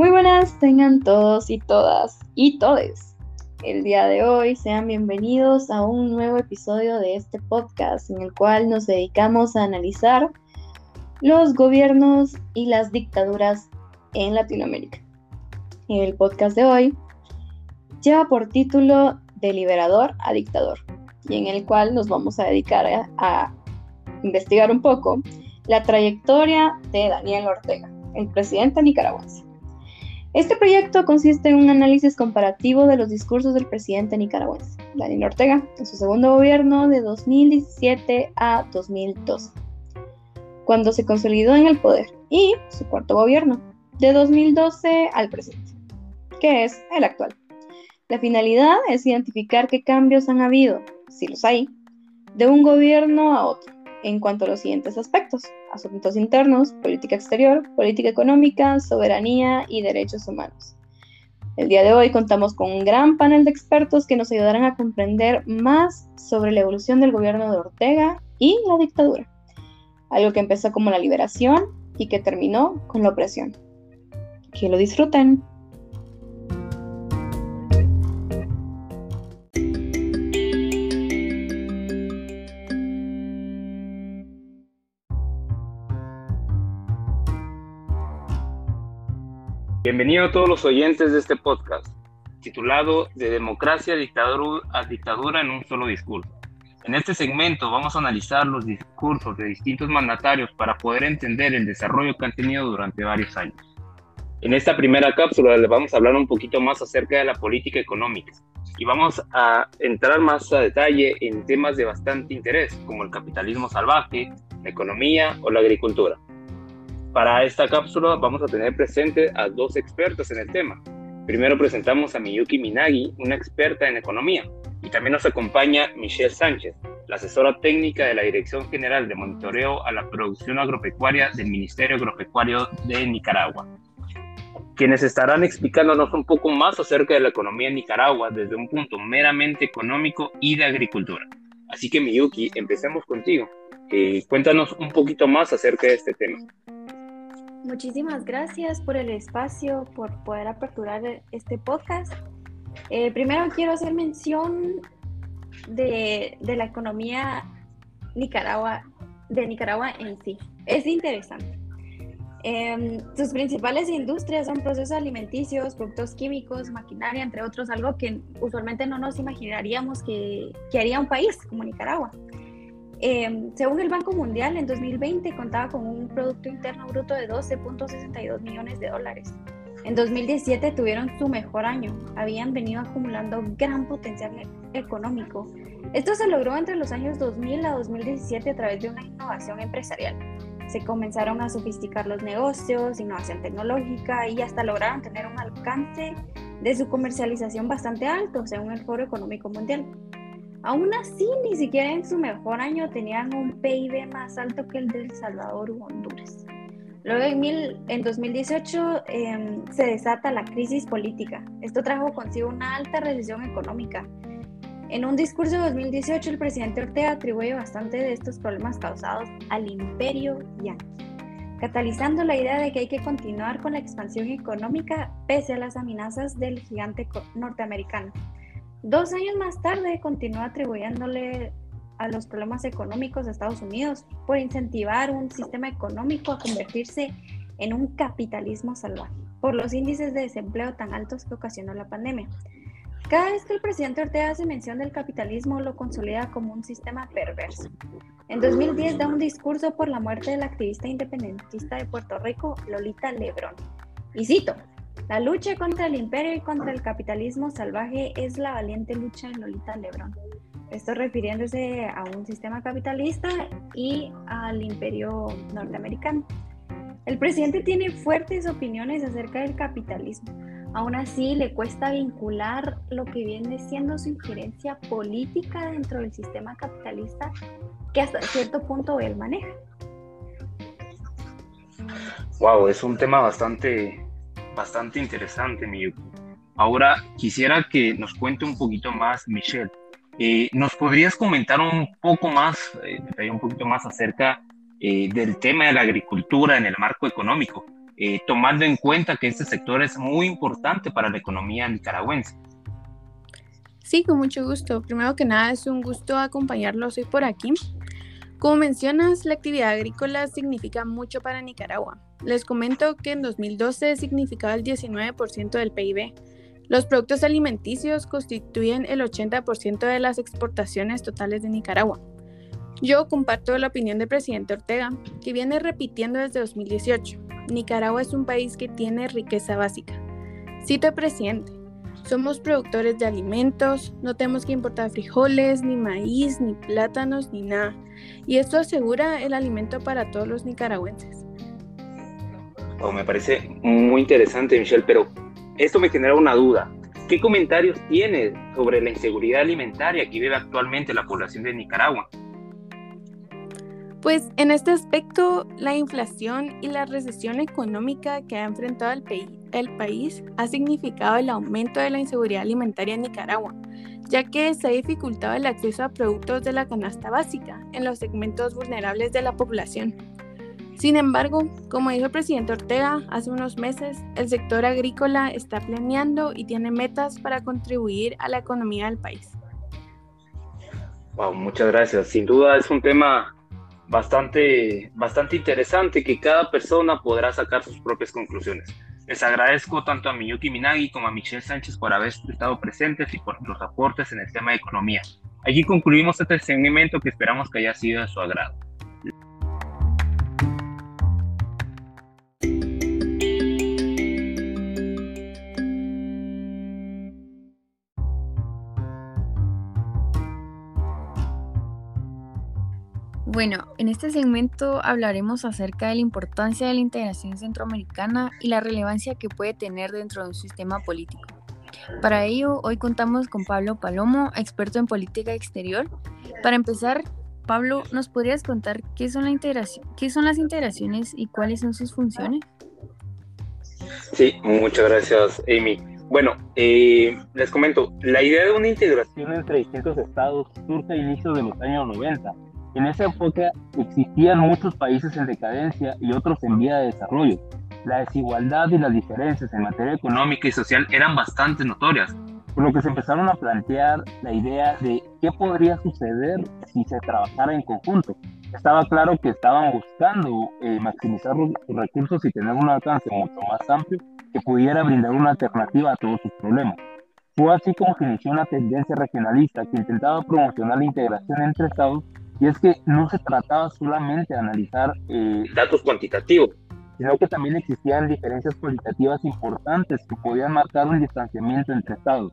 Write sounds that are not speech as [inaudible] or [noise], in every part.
Muy buenas tengan todos y todas y todes. El día de hoy sean bienvenidos a un nuevo episodio de este podcast en el cual nos dedicamos a analizar los gobiernos y las dictaduras en Latinoamérica. El podcast de hoy lleva por título De liberador a dictador y en el cual nos vamos a dedicar a, a investigar un poco la trayectoria de Daniel Ortega, el presidente nicaragüense. Este proyecto consiste en un análisis comparativo de los discursos del presidente nicaragüense, Daniel Ortega, en su segundo gobierno de 2017 a 2012, cuando se consolidó en el poder, y su cuarto gobierno, de 2012 al presente, que es el actual. La finalidad es identificar qué cambios han habido, si los hay, de un gobierno a otro en cuanto a los siguientes aspectos, asuntos internos, política exterior, política económica, soberanía y derechos humanos. El día de hoy contamos con un gran panel de expertos que nos ayudarán a comprender más sobre la evolución del gobierno de Ortega y la dictadura, algo que empezó como la liberación y que terminó con la opresión. Que lo disfruten. Bienvenido a todos los oyentes de este podcast, titulado De democracia dictadura, a dictadura en un solo discurso. En este segmento vamos a analizar los discursos de distintos mandatarios para poder entender el desarrollo que han tenido durante varios años. En esta primera cápsula les vamos a hablar un poquito más acerca de la política económica y vamos a entrar más a detalle en temas de bastante interés como el capitalismo salvaje, la economía o la agricultura. Para esta cápsula vamos a tener presente a dos expertos en el tema. Primero presentamos a Miyuki Minagi, una experta en economía, y también nos acompaña Michelle Sánchez, la asesora técnica de la Dirección General de Monitoreo a la Producción Agropecuaria del Ministerio Agropecuario de Nicaragua, quienes estarán explicándonos un poco más acerca de la economía en Nicaragua desde un punto meramente económico y de agricultura. Así que Miyuki, empecemos contigo. Eh, cuéntanos un poquito más acerca de este tema. Muchísimas gracias por el espacio, por poder aperturar este podcast. Eh, primero quiero hacer mención de, la economía Nicaragua, de Nicaragua en sí. Es interesante. Em, sus principales industrias son procesos alimenticios, productos químicos, maquinaria, entre otros, algo que usualmente no nos imaginaríamos que, que haría un país como Nicaragua. Em, según el Banco Mundial, en 2020 contaba con un Producto Interno Bruto de 12.62 millones de dólares. En 2017 tuvieron su mejor año, habían venido acumulando gran potencial económico. Esto se logró entre los años 2000 a 2017 a través de una innovación empresarial. Se comenzaron a sofisticar los negocios, innovación tecnológica y hasta lograron tener un alcance de su comercialización bastante alto, según el Foro Económico Mundial. Aún así, ni siquiera en su mejor año tenían un PIB más alto que el de El Salvador u Honduras. Luego en, 2018 em, se desata la crisis política. Esto trajo consigo una alta recesión económica. En un discurso de 2018 el presidente Ortega atribuye bastante de estos problemas causados al imperio yanqui, catalizando la idea de que hay que continuar con la expansión económica pese a las amenazas del gigante norteamericano. Dos años más tarde continuó atribuyéndole a los problemas económicos de Estados Unidos por incentivar un sistema económico a convertirse en un capitalismo salvaje por los índices de desempleo tan altos que ocasionó la pandemia. Cada vez que el presidente Ortega hace mención del capitalismo, lo consolida como un sistema perverso. En 2010 da un discurso por la muerte del activista independentista de Puerto Rico, Lolita Lebrón. Y cito, la lucha contra el imperio y contra el capitalismo salvaje es la valiente lucha de Lolita Lebrón. Esto refiriéndose a un sistema capitalista y al imperio norteamericano. El presidente tiene fuertes opiniones acerca del capitalismo. Aún así, le cuesta vincular lo que viene siendo su injerencia política dentro del sistema capitalista que hasta cierto punto él maneja. Wow, es un tema bastante bastante interesante, Miyuki. Ahora quisiera que nos cuente un poquito más, Michelle. Eh, ¿Nos podrías comentar un poco más, eh, un poquito más acerca eh, del tema de la agricultura en el marco económico? tomando en cuenta que este sector es muy importante para la economía nicaragüense. Sí, con mucho gusto. Primero que nada, es un gusto acompañarlos hoy por aquí. Como mencionas, la actividad agrícola significa mucho para Nicaragua. Les comento que en 2012 significaba el 19% del PIB. Los productos alimenticios constituyen el 80% de las exportaciones totales de Nicaragua. Yo comparto la opinión del presidente Ortega, que viene repitiendo desde 2018. Nicaragua es un país que tiene riqueza básica. Cito al presidente, somos productores de alimentos, no tenemos que importar frijoles, ni maíz, ni plátanos, ni nada. Y esto asegura el alimento para todos los nicaragüenses. Oh, me parece muy interesante, Michelle, pero esto me genera una duda. ¿Qué comentarios tiene sobre la inseguridad alimentaria que vive actualmente la población de Nicaragua? Pues en este aspecto, la inflación y la recesión económica que ha enfrentado el, país ha significado el aumento de la inseguridad alimentaria en Nicaragua, ya que se ha dificultado el acceso a productos de la canasta básica en los segmentos vulnerables de la población. Sin embargo, como dijo el presidente Ortega hace unos meses, el sector agrícola está planeando y tiene metas para contribuir a la economía del país. Wow, muchas gracias. Sin duda es un tema bastante, bastante interesante que cada persona podrá sacar sus propias conclusiones. Les agradezco tanto a Miyuki Minagi como a Michelle Sánchez por haber estado presentes y por los aportes en el tema de economía. Aquí concluimos este segmento que esperamos que haya sido de su agrado. Bueno, en este segmento hablaremos acerca de la importancia de la integración centroamericana y la relevancia que puede tener dentro de un sistema político. Para ello, hoy contamos con Pablo Palomo, experto en política exterior. Para empezar, Pablo, ¿nos podrías contar qué son, la integración, qué son las integraciones y cuáles son sus funciones? Sí, muchas gracias, Amy. Bueno, eh, les comento, la idea de una integración entre distintos estados surge a inicios de los años 90 en esa época existían muchos países en decadencia y otros en vía de desarrollo. La desigualdad y las diferencias en materia económica y social eran bastante notorias, por lo que se empezaron a plantear la idea de qué podría suceder si se trabajara en conjunto. Estaba claro que estaban buscando eh, maximizar los recursos y tener un alcance mucho más amplio que pudiera brindar una alternativa a todos sus problemas. Fue así como se inició una tendencia regionalista que intentaba promocionar la integración entre estados y es que no se trataba solamente de analizar eh, datos cuantitativos, sino que también existían diferencias cualitativas importantes que podían marcar un distanciamiento entre estados.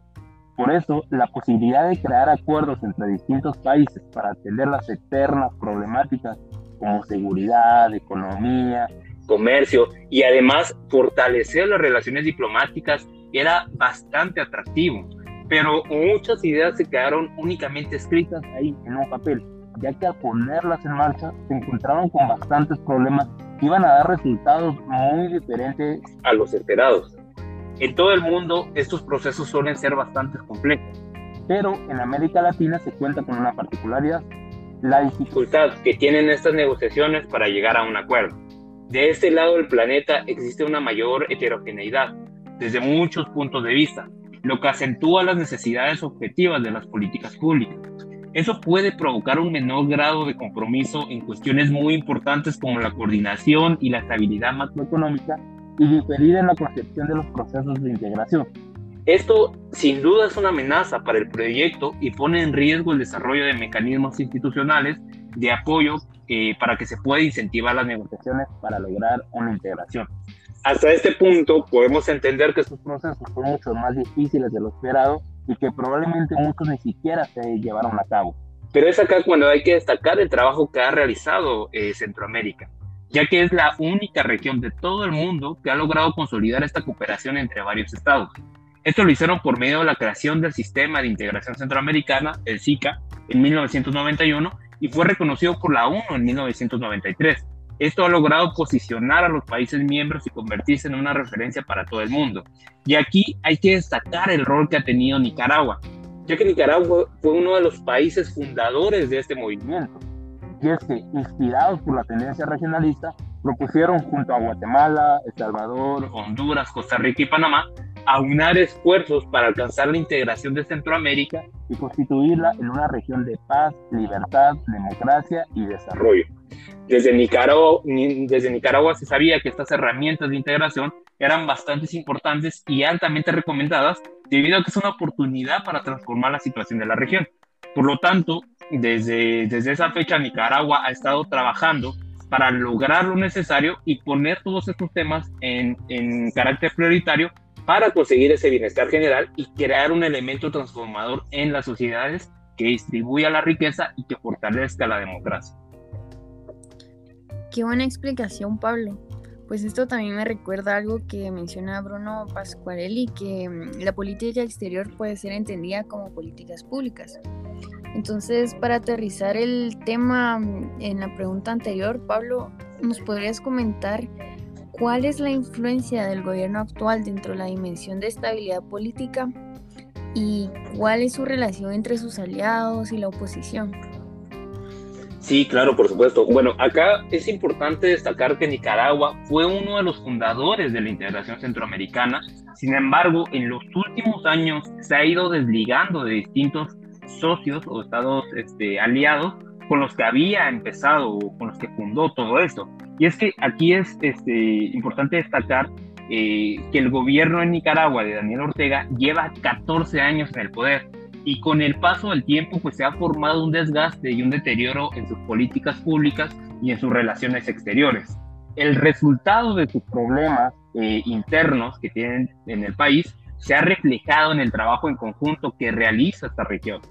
Por eso, la posibilidad de crear acuerdos entre distintos países para atender las eternas problemáticas como seguridad, economía, comercio y además fortalecer las relaciones diplomáticas era bastante atractivo. Pero muchas ideas se quedaron únicamente escritas ahí en un papel ya que al ponerlas en marcha se encontraron con bastantes problemas que iban a dar resultados muy diferentes a los esperados. En todo el mundo estos procesos suelen ser bastante complejos, pero en América Latina se cuenta con una particularidad, la dificultad que tienen estas negociaciones para llegar a un acuerdo. De este lado del planeta existe una mayor heterogeneidad desde muchos puntos de vista, lo que acentúa las necesidades objetivas de las políticas públicas. Eso puede provocar un menor grado de compromiso en cuestiones muy importantes como la coordinación y la estabilidad macroeconómica y diferir en la concepción de los procesos de integración. Esto sin duda es una amenaza para el proyecto y pone en riesgo el desarrollo de mecanismos institucionales de apoyo eh, para que se pueda incentivar las negociaciones para lograr una integración. Hasta este punto podemos entender que estos procesos son mucho más difíciles de lo esperado y que probablemente muchos ni siquiera se llevaron a cabo. Pero es acá cuando hay que destacar el trabajo que ha realizado eh, Centroamérica, ya que es la única región de todo el mundo que ha logrado consolidar esta cooperación entre varios estados. Esto lo hicieron por medio de la creación del Sistema de Integración Centroamericana, el SICA, en 1991 y fue reconocido por la ONU en 1993 esto ha logrado posicionar a los países miembros y convertirse en una referencia para todo el mundo. Y aquí hay que destacar el rol que ha tenido Nicaragua, ya que Nicaragua fue uno de los países fundadores de este movimiento. Y es que, inspirados por la tendencia regionalista, propusieron junto a Guatemala, El Salvador, Honduras, Costa Rica y Panamá aunar esfuerzos para alcanzar la integración de Centroamérica y constituirla en una región de paz, libertad, democracia y desarrollo. Desde Nicaragua, desde Nicaragua se sabía que estas herramientas de integración eran bastante importantes y altamente recomendadas debido a que es una oportunidad para transformar la situación de la región. Por lo tanto, desde, desde esa fecha Nicaragua ha estado trabajando para lograr lo necesario y poner todos estos temas en, en carácter prioritario para conseguir ese bienestar general y crear un elemento transformador en las sociedades que distribuya la riqueza y que fortalezca la democracia. Qué buena explicación, Pablo. Pues esto también me recuerda algo que menciona Bruno Pasquarelli, que mm, la política exterior puede ser entendida como políticas públicas. Entonces, para aterrizar el tema mm, en la pregunta anterior, Pablo, ¿nos podrías comentar cuál es la influencia del gobierno actual dentro de la dimensión de estabilidad política y cuál es su relación entre sus aliados y la oposición? Sí, claro, por supuesto. Bueno, acá es importante destacar que Nicaragua fue uno de los fundadores de la integración centroamericana. Sin embargo, en los últimos años se ha ido desligando de distintos socios o estados este, aliados con los que había empezado o con los que fundó todo esto. Y es que aquí es este, importante destacar eh, que el gobierno en Nicaragua de Daniel Ortega lleva 14 años en el poder y con el paso del tiempo pues se ha formado un desgaste y un deterioro en sus políticas públicas y en sus relaciones exteriores. El resultado de sus problemas eh, internos que tienen en el país se ha reflejado en el trabajo en conjunto que realiza esta región.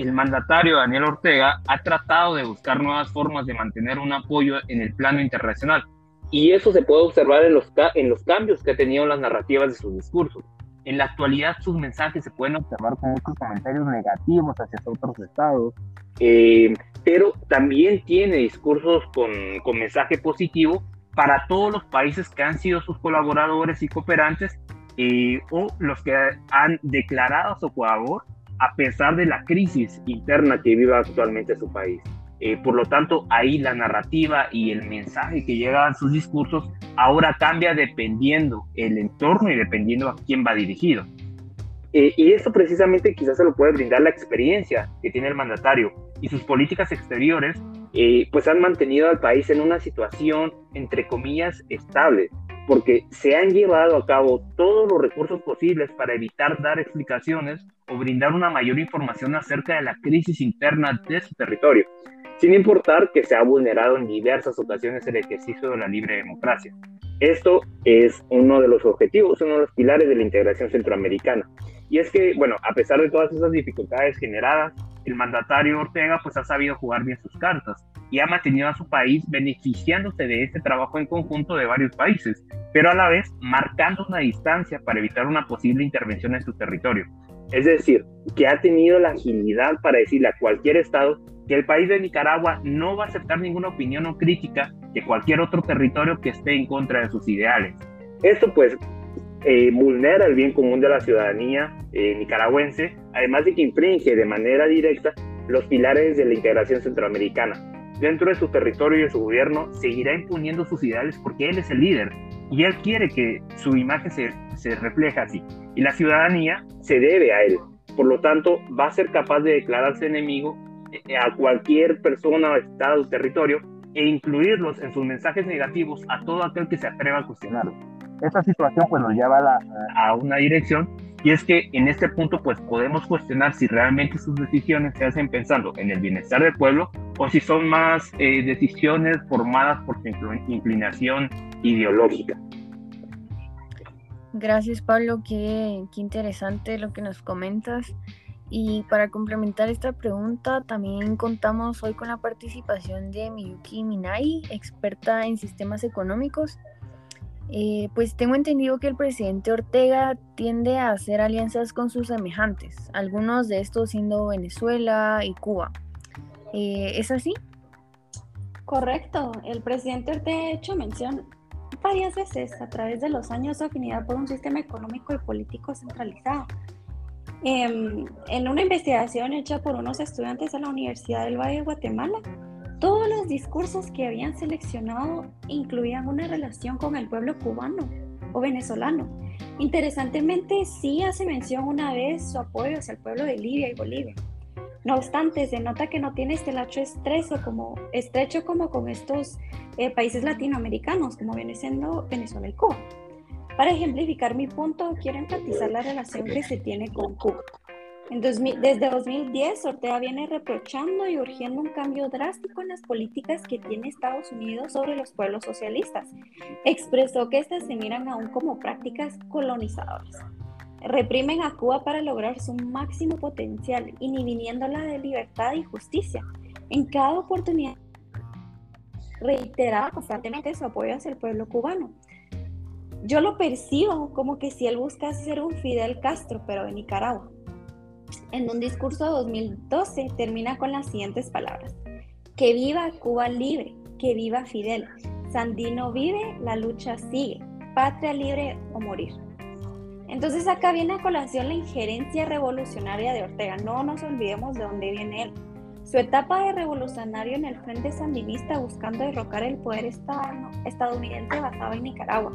El mandatario Daniel Ortega ha tratado de buscar nuevas formas de mantener un apoyo en el plano internacional y eso se puede observar en los, en los cambios que ha tenido las narrativas de sus discursos. En la actualidad sus mensajes se pueden observar con muchos comentarios negativos hacia otros estados, eh, pero también tiene discursos con, con mensaje positivo para todos los países que han sido sus colaboradores y cooperantes eh, o los que han declarado su favor a pesar de la crisis interna que vive actualmente su país. Eh, por lo tanto, ahí la narrativa y el mensaje que llega a sus discursos ahora cambia dependiendo el entorno y dependiendo a quién va dirigido. Eh, y esto precisamente quizás se lo puede brindar la experiencia que tiene el mandatario y sus políticas exteriores, eh, pues han mantenido al país en una situación, entre comillas, estable, porque se han llevado a cabo todos los recursos posibles para evitar dar explicaciones o brindar una mayor información acerca de la crisis interna de su territorio sin importar que se ha vulnerado en diversas ocasiones el ejercicio de la libre democracia. Esto es uno de los objetivos, uno de los pilares de la integración centroamericana. Y es que, bueno, a pesar de todas esas dificultades generadas, el mandatario Ortega pues ha sabido jugar bien sus cartas y ha mantenido a su país beneficiándose de este trabajo en conjunto de varios países, pero a la vez marcando una distancia para evitar una posible intervención en su territorio. Es decir, que ha tenido la agilidad para decirle a cualquier Estado que el país de Nicaragua no va a aceptar ninguna opinión o crítica de cualquier otro territorio que esté en contra de sus ideales. Esto pues eh, vulnera el bien común de la ciudadanía eh, nicaragüense, además de que infringe de manera directa los pilares de la integración centroamericana. Dentro de su territorio y de su gobierno seguirá imponiendo sus ideales porque él es el líder y él quiere que su imagen se, se refleje así. Y la ciudadanía se debe a él. Por lo tanto, va a ser capaz de declararse enemigo eh, a cualquier persona, estado, territorio e incluirlos en sus mensajes negativos a todo aquel que se atreva a cuestionarlo. Esta situación pues nos lleva a, a, una dirección y es que en este punto pues podemos cuestionar si realmente sus decisiones se hacen pensando en el bienestar del pueblo o si son más eh, decisiones formadas por su inclinación ideológica. Gracias Pablo, qué, interesante lo que nos comentas. Y para complementar esta pregunta, también contamos hoy con la participación de Miyuki Minai, experta en sistemas económicos. Eh, pues tengo entendido que el presidente Ortega tiende a hacer alianzas con sus semejantes, algunos de estos siendo Venezuela y Cuba. Eh, ¿Es así? Correcto. El presidente Ortega ha hecho mención varias veces a través de los años de afinidad por un sistema económico y político centralizado Em, en una investigación hecha por unos estudiantes de la Universidad del Valle de Guatemala, todos los discursos que habían seleccionado incluían una relación con el pueblo cubano o venezolano. Interesantemente, sí hace mención una vez su apoyo hacia el pueblo de Libia y Bolivia. No obstante, se nota que no tiene este lazo estrecho como, estrecho como con estos eh, países latinoamericanos, como viene siendo Venezuela y Cuba. Para ejemplificar mi punto, quiero enfatizar la relación que se tiene con Cuba. Desde 2010, Ortega viene reprochando y urgiendo un cambio drástico en las políticas que tiene Estados Unidos sobre los pueblos socialistas. Expresó que estas se miran aún como prácticas colonizadoras. Reprimen a Cuba para lograr su máximo potencial, inhibiéndola de libertad y justicia. En cada oportunidad reiteraba constantemente su apoyo hacia el pueblo cubano. Yo lo percibo como que si él busca ser un Fidel Castro, pero de Nicaragua en un discurso de 2012 termina con las siguientes palabras. Que viva Cuba libre, que viva Fidel. Sandino vive, la lucha sigue. Patria libre o morir. Entonces acá viene a colación la injerencia revolucionaria de Ortega. No nos olvidemos de dónde viene él. Su etapa de revolucionario en el frente sandinista buscando derrocar el poder estadounidense basado en Nicaragua.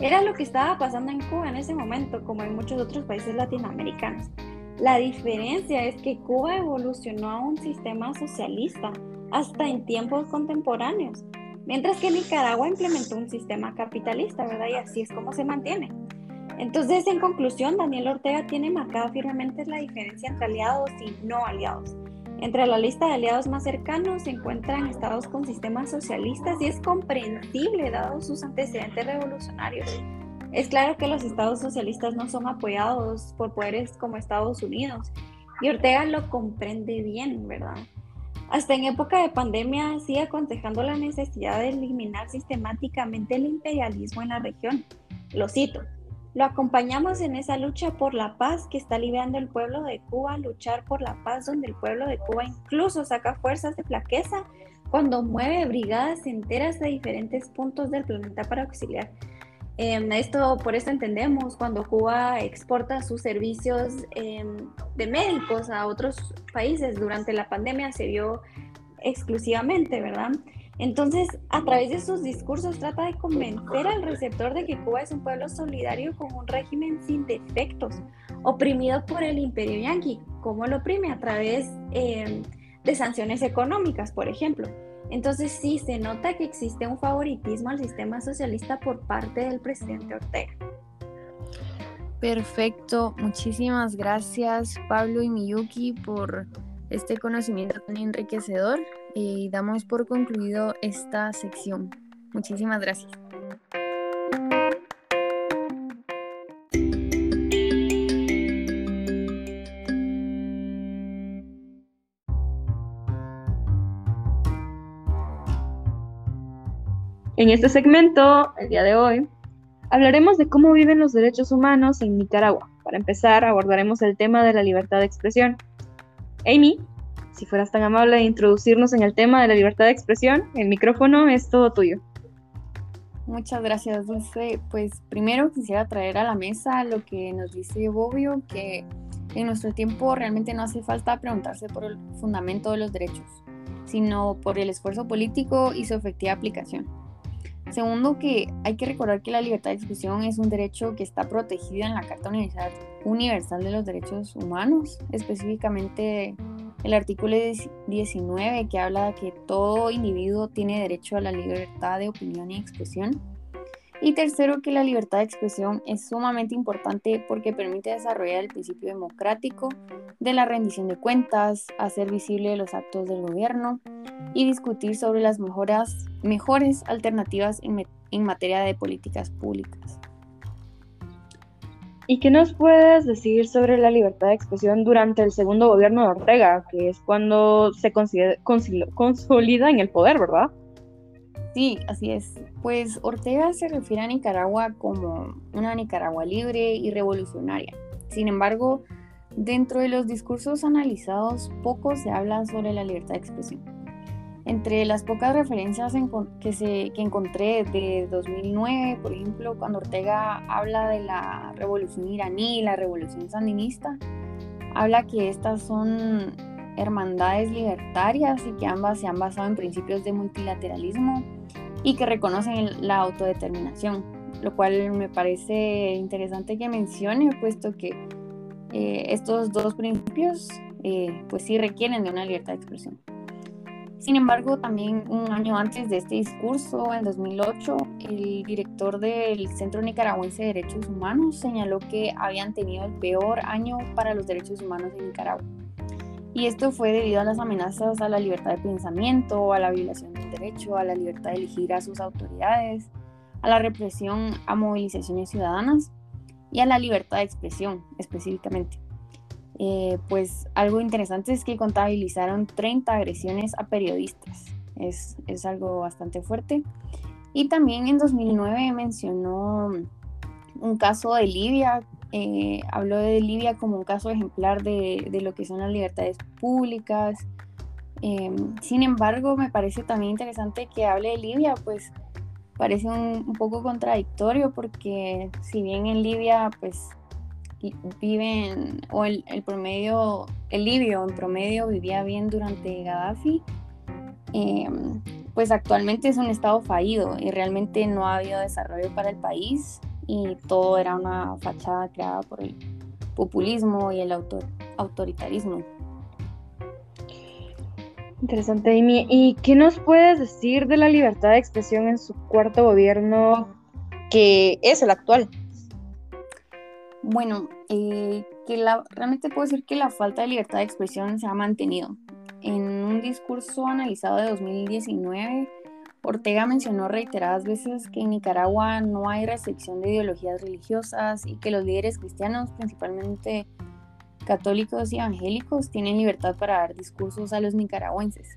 Era lo que estaba pasando en Cuba en ese momento, como en muchos otros países latinoamericanos. La diferencia es que Cuba evolucionó a un sistema socialista hasta en tiempos contemporáneos, mientras que Nicaragua implementó un sistema capitalista, ¿verdad? Y así es como se mantiene. Entonces, en conclusión, Daniel Ortega tiene marcada firmemente la diferencia entre aliados y no aliados. Entre la lista de aliados más cercanos se encuentran estados con sistemas socialistas y es comprensible dado sus antecedentes revolucionarios. Es claro que los estados socialistas no son apoyados por poderes como Estados Unidos y Ortega lo comprende bien, ¿verdad? Hasta en época de pandemia sigue aconsejando la necesidad de eliminar sistemáticamente el imperialismo en la región. Lo cito, lo acompañamos en esa lucha por la paz que está librando el pueblo de Cuba, luchar por la paz donde el pueblo de Cuba incluso saca fuerzas de flaqueza cuando mueve brigadas enteras de diferentes puntos del planeta para auxiliar Em, esto por eso entendemos cuando Cuba exporta sus servicios em, de médicos a otros países durante la pandemia se vio exclusivamente, ¿verdad? Entonces, a través de sus discursos trata de convencer al receptor de que Cuba es un pueblo solidario con un régimen sin defectos, oprimido por el imperio yanqui. ¿Cómo lo oprime? A través em, de sanciones económicas, por ejemplo. Entonces sí, se nota que existe un favoritismo al sistema socialista por parte del presidente Ortega. Perfecto, muchísimas gracias Pablo y Miyuki por este conocimiento tan enriquecedor y damos por concluido esta sección. Muchísimas gracias. En este segmento, el día de hoy, hablaremos de cómo viven los derechos humanos en Nicaragua. Para empezar, abordaremos el tema de la libertad de expresión. Amy, si fueras tan amable de introducirnos en el tema de la libertad de expresión, el micrófono es todo tuyo. Muchas gracias, Dulce. Pues primero quisiera traer a la mesa lo que nos dice Bobbio, que en nuestro tiempo realmente no hace falta preguntarse por el fundamento de los derechos, sino por el esfuerzo político y su efectiva aplicación. Segundo, que hay que recordar que la libertad de expresión es un derecho que está protegido en la Carta Universal de los Derechos Humanos, específicamente el artículo 19 que habla de que todo individuo tiene derecho a la libertad de opinión y expresión. Y tercero, que la libertad de expresión es sumamente importante porque permite desarrollar el principio democrático de la rendición de cuentas, hacer visible los actos del gobierno y discutir sobre las mejoras, mejores alternativas en, en materia de políticas públicas. ¿Y qué nos puedes decir sobre la libertad de expresión durante el segundo gobierno de Ortega, que es cuando se consolida en el poder, verdad? Sí, así es. Pues Ortega se refiere a Nicaragua como una Nicaragua libre y revolucionaria. Sin embargo, dentro de los discursos analizados, poco se habla sobre la libertad de expresión. Entre las pocas referencias que, encontré de 2009, por ejemplo, cuando Ortega habla de la revolución iraní y la revolución sandinista, habla que estas son hermandades libertarias y que ambas se han basado en principios de multilateralismo y que reconocen la autodeterminación, lo cual me parece interesante que mencione, puesto que eh, estos dos principios eh, pues sí requieren de una libertad de expresión. Sin embargo, también un año antes de este discurso, en 2008, el director del Centro Nicaragüense de Derechos Humanos señaló que habían tenido el peor año para los derechos humanos en Nicaragua. Y esto fue debido a las amenazas a la libertad de pensamiento, a la violación del derecho, a la libertad de elegir a sus autoridades, a la represión a movilizaciones ciudadanas y a la libertad de expresión específicamente. Eh, pues algo interesante es que contabilizaron 30 agresiones a periodistas. Es, es, algo bastante fuerte. Y también en 2009 mencionó un caso de Libia, eh, habló de Libia como un caso ejemplar de, de lo que son las libertades públicas. Em, sin embargo, me parece también interesante que hable de Libia, pues parece un, un poco contradictorio porque si bien en Libia pues viven, o el, promedio, el libio en promedio vivía bien durante Gaddafi, em, pues actualmente es un estado fallido y realmente no ha habido desarrollo para el país y todo era una fachada creada por el populismo y el autor, autoritarismo. Interesante, Amy. ¿Y qué nos puedes decir de la libertad de expresión en su cuarto gobierno, que es el actual? Bueno, eh, que la, realmente puedo decir que la falta de libertad de expresión se ha mantenido. En un discurso analizado de 2019, Ortega mencionó reiteradas veces que en Nicaragua no hay restricción de ideologías religiosas y que los líderes cristianos, principalmente católicos y evangélicos, tienen libertad para dar discursos a los nicaragüenses.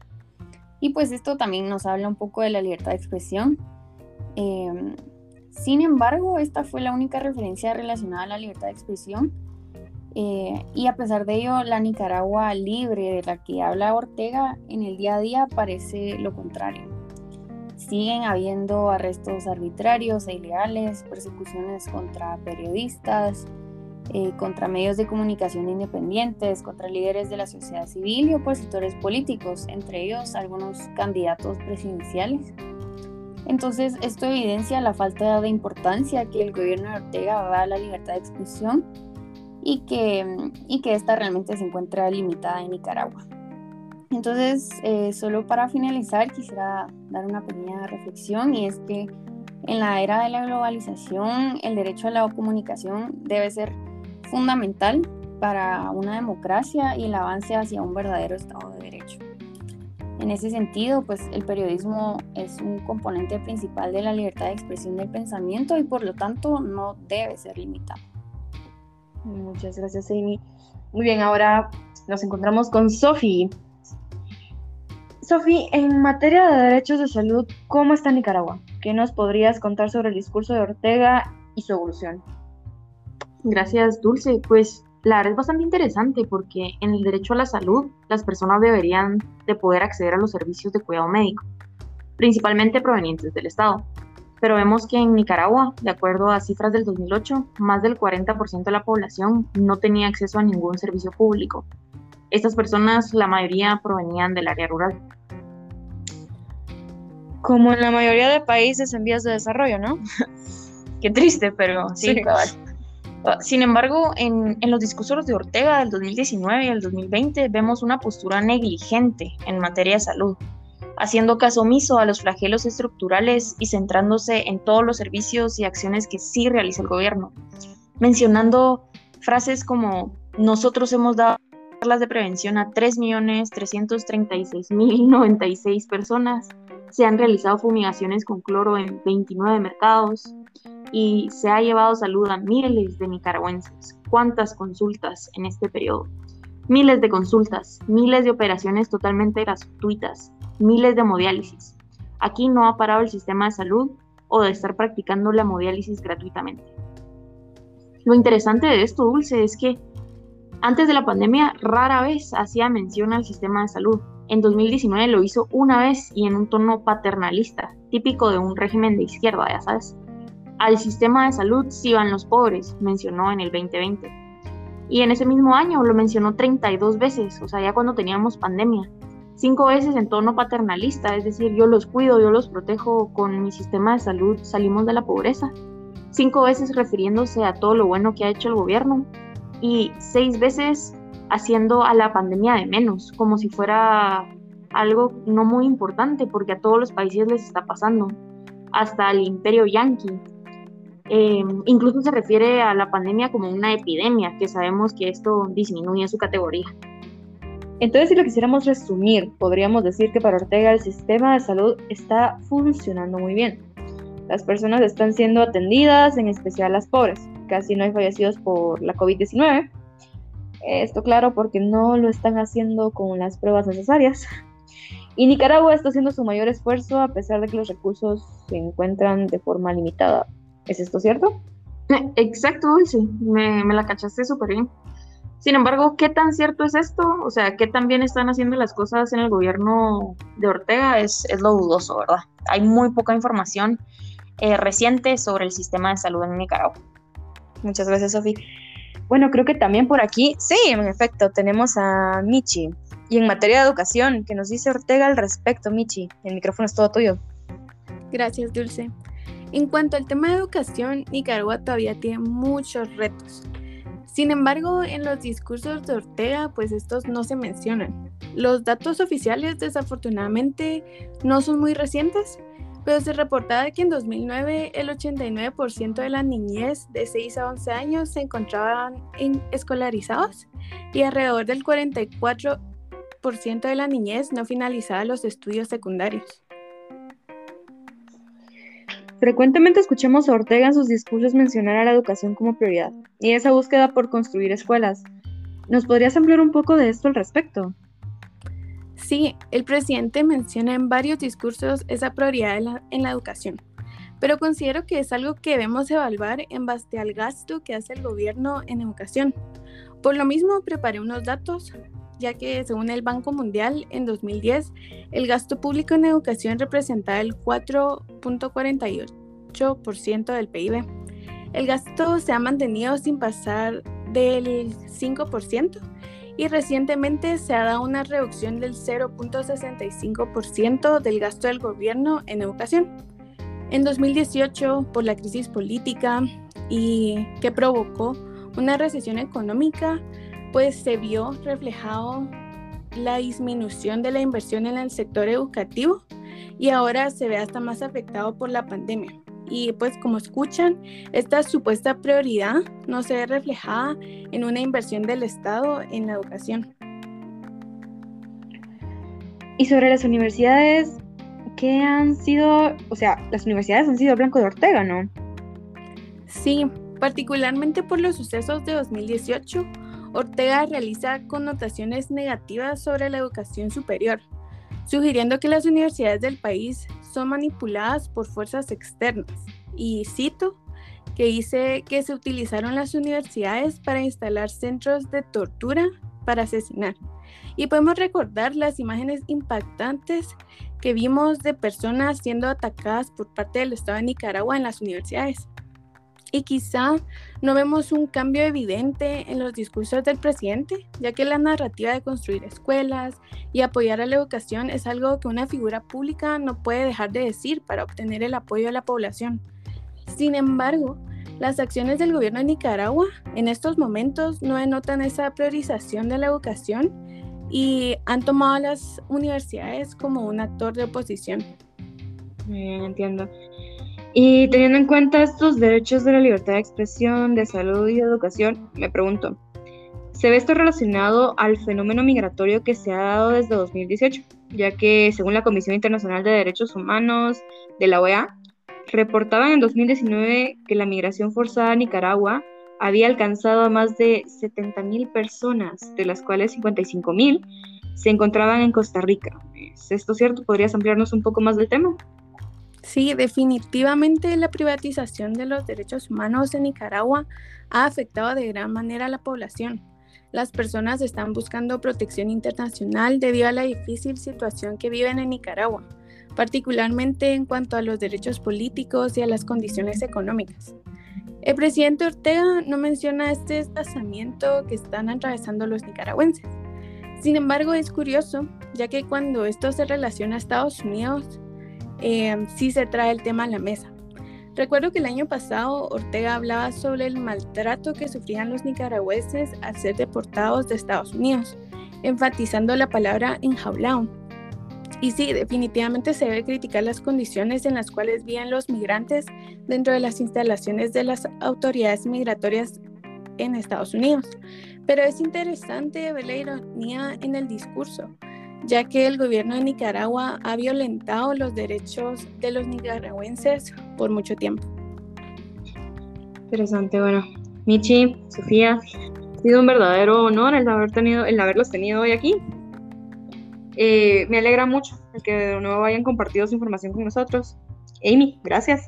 Y pues esto también nos habla un poco de la libertad de expresión. Eh, sin embargo, esta fue la única referencia relacionada a la libertad de expresión. Eh, y a pesar de ello, la Nicaragua libre de la que habla Ortega en el día a día parece lo contrario. Siguen habiendo arrestos arbitrarios e ilegales, persecuciones contra periodistas, eh, contra medios de comunicación independientes, contra líderes de la sociedad civil y opositores políticos, entre ellos algunos candidatos presidenciales. Entonces, esto evidencia la falta de importancia que el gobierno de Ortega da a la libertad de expresión y que, y que esta realmente se encuentra limitada en Nicaragua. Entonces, eh, solo para finalizar, quisiera dar una pequeña reflexión y es que en la era de la globalización, el derecho a la comunicación debe ser fundamental para una democracia y el avance hacia un verdadero Estado de Derecho. En ese sentido, pues el periodismo es un componente principal de la libertad de expresión del pensamiento y por lo tanto no debe ser limitado. Muchas gracias, Amy. Muy bien, ahora nos encontramos con Sofi. Sofi, en materia de derechos de salud, ¿cómo está Nicaragua? ¿Qué nos podrías contar sobre el discurso de Ortega y su evolución? Gracias, Dulce. Pues la verdad es bastante interesante porque en el derecho a la salud las personas deberían de poder acceder a los servicios de cuidado médico, principalmente provenientes del Estado. Pero vemos que en Nicaragua, de acuerdo a cifras del 2008, más del 40% de la población no tenía acceso a ningún servicio público. Estas personas, la mayoría provenían del área rural. Como en la mayoría de países en vías de desarrollo, ¿no? [laughs] Qué triste, pero sí, sí. Ah, sin embargo, en, los discursos de Ortega del 2019 y el 2020 vemos una postura negligente en materia de salud, haciendo caso omiso a los flagelos estructurales y centrándose en todos los servicios y acciones que sí realiza el gobierno, mencionando frases como nosotros hemos dado charlas de prevención a 3.336.096 personas, se han realizado fumigaciones con cloro en 29 mercados, y se ha llevado salud a miles de nicaragüenses. ¿Cuántas consultas en este periodo? Miles de consultas, miles de operaciones totalmente gratuitas, miles de hemodiálisis. Aquí no ha parado el sistema de salud o de estar practicando la hemodiálisis gratuitamente. Lo interesante de esto, Dulce, es que antes de la pandemia rara vez hacía mención al sistema de salud. En 2019 lo hizo una vez y en un tono paternalista, típico de un régimen de izquierda, ya sabes. Al sistema de salud sí van los pobres, mencionó en el 2020. Y en ese mismo año lo mencionó 32 veces, o sea, ya cuando teníamos pandemia. Cinco veces en tono paternalista, es decir, yo los cuido, yo los protejo con mi sistema de salud, salimos de la pobreza. Cinco veces refiriéndose a todo lo bueno que ha hecho el gobierno y seis veces haciendo a la pandemia de menos, como si fuera algo no muy importante, porque a todos los países les está pasando, hasta el imperio yanqui. Em, incluso se refiere a la pandemia como una epidemia, que sabemos que esto disminuye su categoría. Entonces, si lo quisiéramos resumir, podríamos decir que para Ortega el sistema de salud está funcionando muy bien. Las personas están siendo atendidas, en especial las pobres. Casi no hay fallecidos por la COVID-19. Esto claro porque no lo están haciendo con las pruebas necesarias. Y Nicaragua está haciendo su mayor esfuerzo a pesar de que los recursos se encuentran de forma limitada. ¿Es esto cierto? Exacto, Dulce. Me, me la cachaste súper bien. Sin embargo, ¿qué tan cierto es esto? O sea, ¿qué tan bien están haciendo las cosas en el gobierno de Ortega? Es, es lo dudoso, ¿verdad? Hay muy poca información eh, reciente sobre el sistema de salud en Nicaragua. Muchas gracias, Sofi. Bueno, creo que también por aquí, sí, en efecto, tenemos a Michi. Y en materia de educación, ¿qué nos dice Ortega al respecto, Michi? El micrófono es todo tuyo. Gracias, Dulce. En cuanto al tema de educación, Nicaragua todavía tiene muchos retos. Sin embargo, en los discursos de Ortega, pues estos no se mencionan. Los datos oficiales, desafortunadamente, no son muy recientes, pero se reportaba que en 2009 el 89% de la niñez de 6 a 11 años se encontraban escolarizados y alrededor del 44% de la niñez no finalizaba los estudios secundarios. Frecuentemente escuchamos a Ortega en sus discursos mencionar a la educación como prioridad y esa búsqueda por construir escuelas. ¿Nos podrías ampliar un poco de esto al respecto? Sí, el presidente menciona en varios discursos esa prioridad en la, educación, pero considero que es algo que debemos evaluar en base al gasto que hace el gobierno en educación. Por lo mismo, preparé unos datos, ya que según el Banco Mundial, en 2010, el gasto público en educación representaba el 4.48% del PIB. El gasto se ha mantenido sin pasar del 5% y recientemente se ha dado una reducción del 0.65% del gasto del gobierno en educación. En 2018, por la crisis política y que provocó una recesión económica, pues se vio reflejado la disminución de la inversión en el sector educativo y ahora se ve hasta más afectado por la pandemia. Y pues como escuchan, esta supuesta prioridad no se ve reflejada en una inversión del Estado en la educación. Y sobre las universidades, ¿qué han sido? O sea, las universidades han sido blanco de Ortega, ¿no? Sí, particularmente por los sucesos de 2018, Ortega realiza connotaciones negativas sobre la educación superior, sugiriendo que las universidades del país son manipuladas por fuerzas externas. Y cito, que dice que se utilizaron las universidades para instalar centros de tortura para asesinar. Y podemos recordar las imágenes impactantes que vimos de personas siendo atacadas por parte del Estado de Nicaragua en las universidades y quizá no vemos un cambio evidente en los discursos del presidente, ya que la narrativa de construir escuelas y apoyar a la educación es algo que una figura pública no puede dejar de decir para obtener el apoyo de la población. Sin embargo, las acciones del gobierno de Nicaragua en estos momentos no denotan esa priorización de la educación y han tomado a las universidades como un actor de oposición. entiendo. Y teniendo en cuenta estos derechos de la libertad de expresión, de salud y de educación, me pregunto, ¿se ve esto relacionado al fenómeno migratorio que se ha dado desde 2018? Ya que según la Comisión Internacional de Derechos Humanos de la OEA, reportaban en 2019 que la migración forzada a Nicaragua había alcanzado a más de 70.000 personas, de las cuales 55.000 se encontraban en Costa Rica. ¿Es esto cierto? ¿Podrías ampliarnos un poco más del tema? Sí, definitivamente la privatización de los derechos humanos en Nicaragua ha afectado de gran manera a la población. Las personas están buscando protección internacional debido a la difícil situación que viven en Nicaragua, particularmente en cuanto a los derechos políticos y a las condiciones económicas. El presidente Ortega no menciona este desplazamiento que están atravesando los nicaragüenses. Sin embargo, es curioso, ya que cuando esto se relaciona a Estados Unidos, eh, sí se trae el tema a la mesa. Recuerdo que el año pasado Ortega hablaba sobre el maltrato que sufrían los nicaragüenses al ser deportados de Estados Unidos, enfatizando la palabra enjaulado. Y sí, definitivamente se debe criticar las condiciones en las cuales viven los migrantes dentro de las instalaciones de las autoridades migratorias en Estados Unidos. Pero es interesante ver la ironía en el discurso, ya que el gobierno de Nicaragua ha violentado los derechos de los nicaragüenses por mucho tiempo. Interesante, bueno. Michi, Sofía, ha sido un verdadero honor el, haber tenido, el haberlos tenido hoy aquí. Eh, me alegra mucho que de nuevo hayan compartido su información con nosotros. Amy, gracias.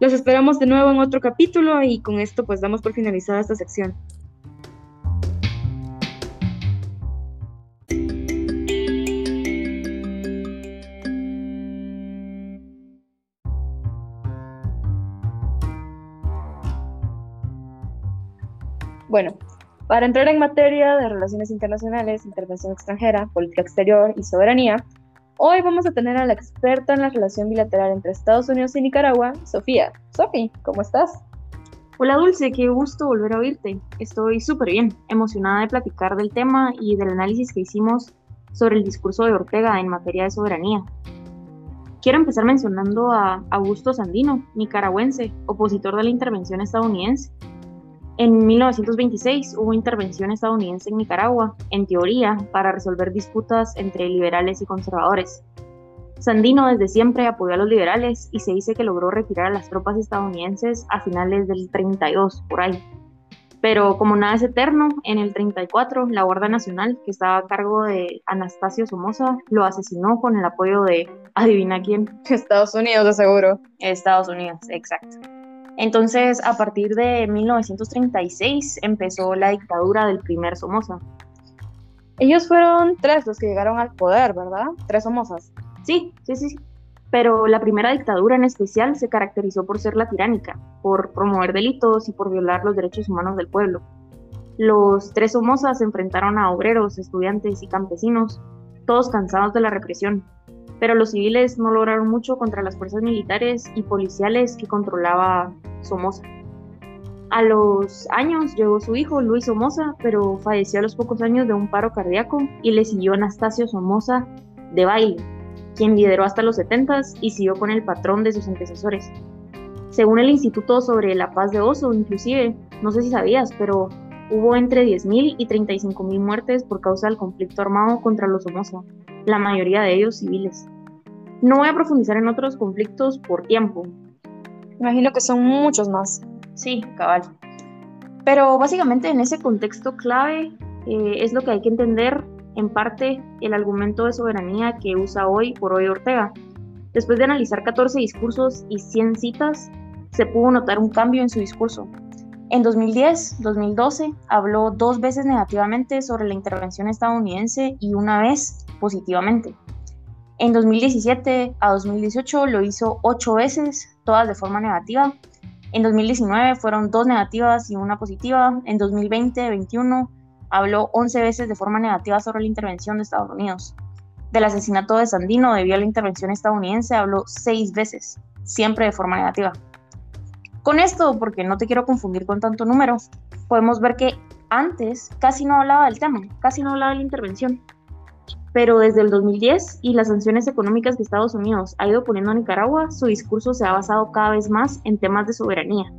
Los esperamos de nuevo en otro capítulo y con esto pues damos por finalizada esta sección. Bueno, para entrar en materia de relaciones internacionales, intervención extranjera, política exterior y soberanía, hoy vamos a tener a la experta en la relación bilateral entre Estados Unidos y Nicaragua, Sofía. Sofi, ¿cómo estás? Hola Dulce, qué gusto volver a oírte. Estoy súper bien, emocionada de platicar del tema y del análisis que hicimos sobre el discurso de Ortega en materia de soberanía. Quiero empezar mencionando a Augusto Sandino, nicaragüense, opositor de la intervención estadounidense en 1926 hubo intervención estadounidense en Nicaragua, en teoría, para resolver disputas entre liberales y conservadores. Sandino desde siempre apoyó a los liberales y se dice que logró retirar a las tropas estadounidenses a finales del 32, por ahí. Pero como nada es eterno, en el 34 la Guardia Nacional, que estaba a cargo de Anastasio Somoza, lo asesinó con el apoyo de, adivina quién. Estados Unidos, de seguro. Estados Unidos, exacto. Entonces, a partir de 1936 empezó la dictadura del primer Somoza. Ellos fueron tres los que llegaron al poder, ¿verdad? Tres Somozas. Sí, sí, sí. Pero la primera dictadura en especial se caracterizó por ser la tiránica, por promover delitos y por violar los derechos humanos del pueblo. Los tres Somozas se enfrentaron a obreros, estudiantes y campesinos, todos cansados de la represión, pero los civiles no lograron mucho contra las fuerzas militares y policiales que controlaba Somoza. A los años llegó su hijo Luis Somoza, pero falleció a los pocos años de un paro cardíaco y le siguió Anastasio Somoza de baile, quien lideró hasta los 70 y siguió con el patrón de sus antecesores. Según el Instituto sobre la Paz de Oso, inclusive, no sé si sabías, pero hubo entre 10.000 y 35.000 muertes por causa del conflicto armado contra los Somoza, la mayoría de ellos civiles. No voy a profundizar en otros conflictos por tiempo. Imagino que son muchos más. Sí, cabal. Pero básicamente en ese contexto clave eh, es lo que hay que entender en parte el argumento de soberanía que usa hoy por hoy Ortega. Después de analizar 14 discursos y 100 citas, se pudo notar un cambio en su discurso. En 2010, 2012, habló dos veces negativamente sobre la intervención estadounidense y una vez positivamente. En 2017 a 2018 lo hizo ocho veces, todas de forma negativa. En 2019 fueron dos negativas y una positiva. En 2020-21 habló 11 veces de forma negativa sobre la intervención de Estados Unidos. Del asesinato de Sandino debido a la intervención estadounidense habló seis veces, siempre de forma negativa. Con esto, porque no te quiero confundir con tanto número, podemos ver que antes casi no hablaba del tema, casi no hablaba de la intervención pero desde el 2010 y las sanciones económicas que Estados Unidos ha ido poniendo a Nicaragua, su discurso se ha basado cada vez más en temas de soberanía,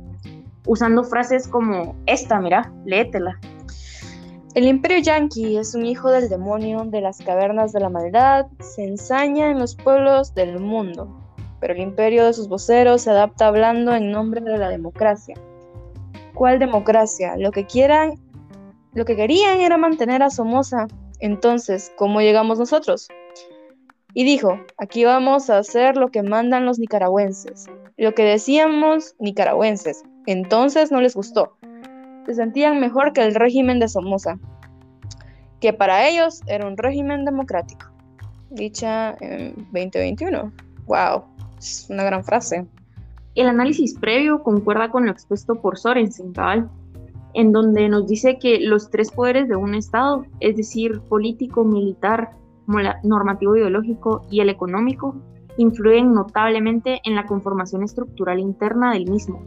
usando frases como esta, mira, léetela. El imperio yanqui es un hijo del demonio de las cavernas de la maldad, se ensaña en los pueblos del mundo, pero el imperio de sus voceros se adapta hablando en nombre de la democracia. ¿Cuál democracia? Lo que quieran, lo que querían era mantener a Somoza entonces, ¿cómo llegamos nosotros? Y dijo, aquí vamos a hacer lo que mandan los nicaragüenses, lo que decíamos nicaragüenses. Entonces no les gustó. Se sentían mejor que el régimen de Somoza, que para ellos era un régimen democrático. Dicha en 2021. ¡Wow! Es una gran frase. El análisis previo concuerda con lo expuesto por Sorensen, cabal, en donde nos dice que los tres poderes de un Estado, es decir, político, militar, normativo ideológico y el económico, influyen notablemente en la conformación estructural interna del mismo,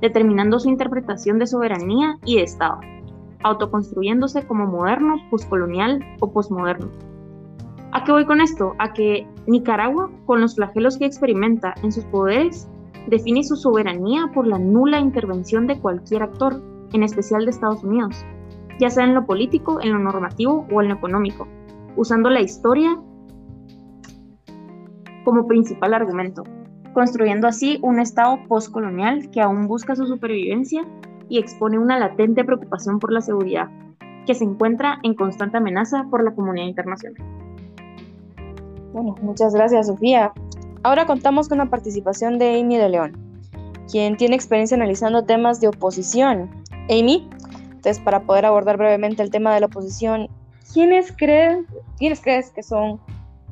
determinando su interpretación de soberanía y de Estado, autoconstruyéndose como moderno, poscolonial o posmoderno. ¿A qué voy con esto? A que Nicaragua, con los flagelos que experimenta en sus poderes, define su soberanía por la nula intervención de cualquier actor, en especial de Estados Unidos, ya sea en lo político, en lo normativo o en lo económico, usando la historia como principal argumento, construyendo así un Estado postcolonial que aún busca su supervivencia y expone una latente preocupación por la seguridad, que se encuentra en constante amenaza por la comunidad internacional. Bueno, muchas gracias, Sofía. Ahora contamos con la participación de Amy de León, quien tiene experiencia analizando temas de oposición. Amy, entonces para poder abordar brevemente el tema de la oposición, ¿quiénes, creen, ¿quiénes crees que son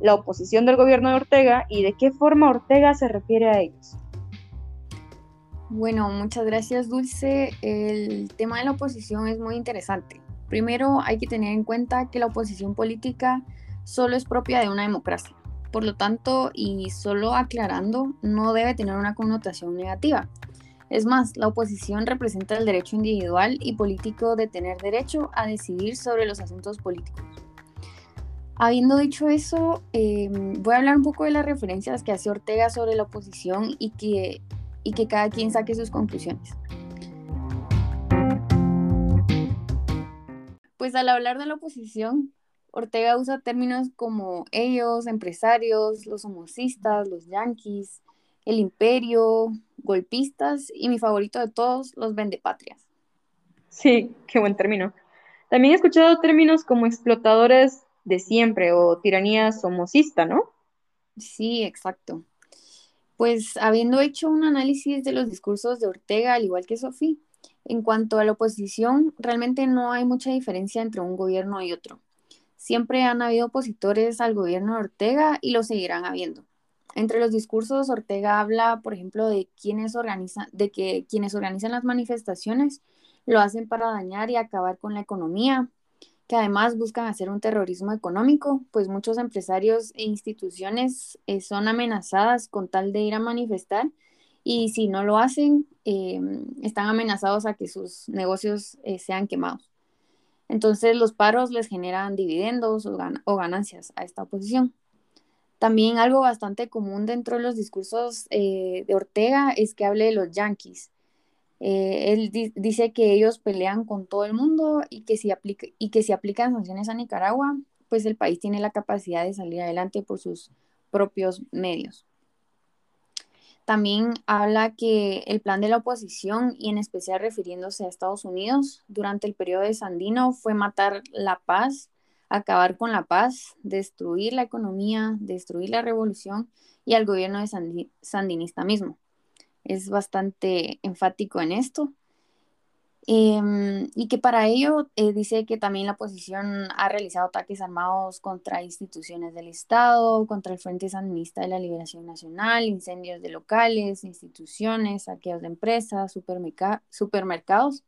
la oposición del gobierno de Ortega y de qué forma Ortega se refiere a ellos? Bueno, muchas gracias Dulce. El tema de la oposición es muy interesante. Primero hay que tener en cuenta que la oposición política solo es propia de una democracia. Por lo tanto, y solo aclarando, no debe tener una connotación negativa. Es más, la oposición representa el derecho individual y político de tener derecho a decidir sobre los asuntos políticos. Habiendo dicho eso, em, voy a hablar un poco de las referencias que hace Ortega sobre la oposición y que, y que cada quien saque sus conclusiones. Pues al hablar de la oposición, Ortega usa términos como ellos, empresarios, los homocistas, los yanquis, el imperio, golpistas y mi favorito de todos, los vendepatrias. Sí, qué buen término. También he escuchado términos como explotadores de siempre o tiranía somocista, ¿no? Sí, exacto. Pues habiendo hecho un análisis de los discursos de Ortega, al igual que Sofía, en cuanto a la oposición, realmente no hay mucha diferencia entre un gobierno y otro. Siempre han habido opositores al gobierno de Ortega y lo seguirán habiendo. Entre los discursos, Ortega habla, por ejemplo, de quienes organizan, de que quienes organizan las manifestaciones lo hacen para dañar y acabar con la economía, que además buscan hacer un terrorismo económico, pues muchos empresarios e instituciones eh, son amenazadas con tal de ir a manifestar y si no lo hacen, em, están amenazados a que sus negocios eh, sean quemados. Entonces los paros les generan dividendos o, ganancias a esta oposición. También algo bastante común dentro de los discursos eh, de Ortega es que hable de los yanquis. Eh, él dice que ellos pelean con todo el mundo y que, si y que si aplican sanciones a Nicaragua, pues el país tiene la capacidad de salir adelante por sus propios medios. También habla que el plan de la oposición, y en especial refiriéndose a Estados Unidos, durante el periodo de Sandino fue matar la paz, acabar con la paz, destruir la economía, destruir la revolución y al gobierno de Sandinista mismo. Es bastante enfático en esto. Em, y que para ello eh, dice que también la oposición ha realizado ataques armados contra instituciones del Estado, contra el Frente Sandinista de la Liberación Nacional, incendios de locales, instituciones, saqueos de empresas, supermercados,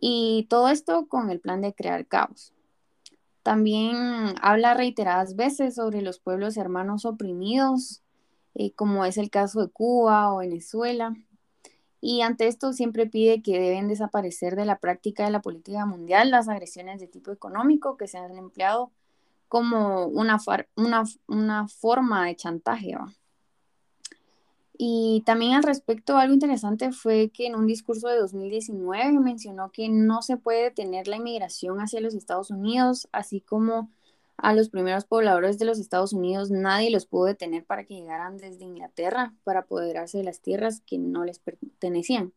y todo esto con el plan de crear caos. También habla reiteradas veces sobre los pueblos hermanos oprimidos, eh, como es el caso de Cuba o Venezuela, y ante esto siempre pide que deben desaparecer de la práctica de la política mundial las agresiones de tipo económico que se han empleado como una, una, forma de chantaje. Y también al respecto, algo interesante fue que en un discurso de 2019 mencionó que no se puede detener la inmigración hacia los Estados Unidos, así como a los primeros pobladores de los Estados Unidos nadie los pudo detener para que llegaran desde Inglaterra para apoderarse de las tierras que no les pertenecían.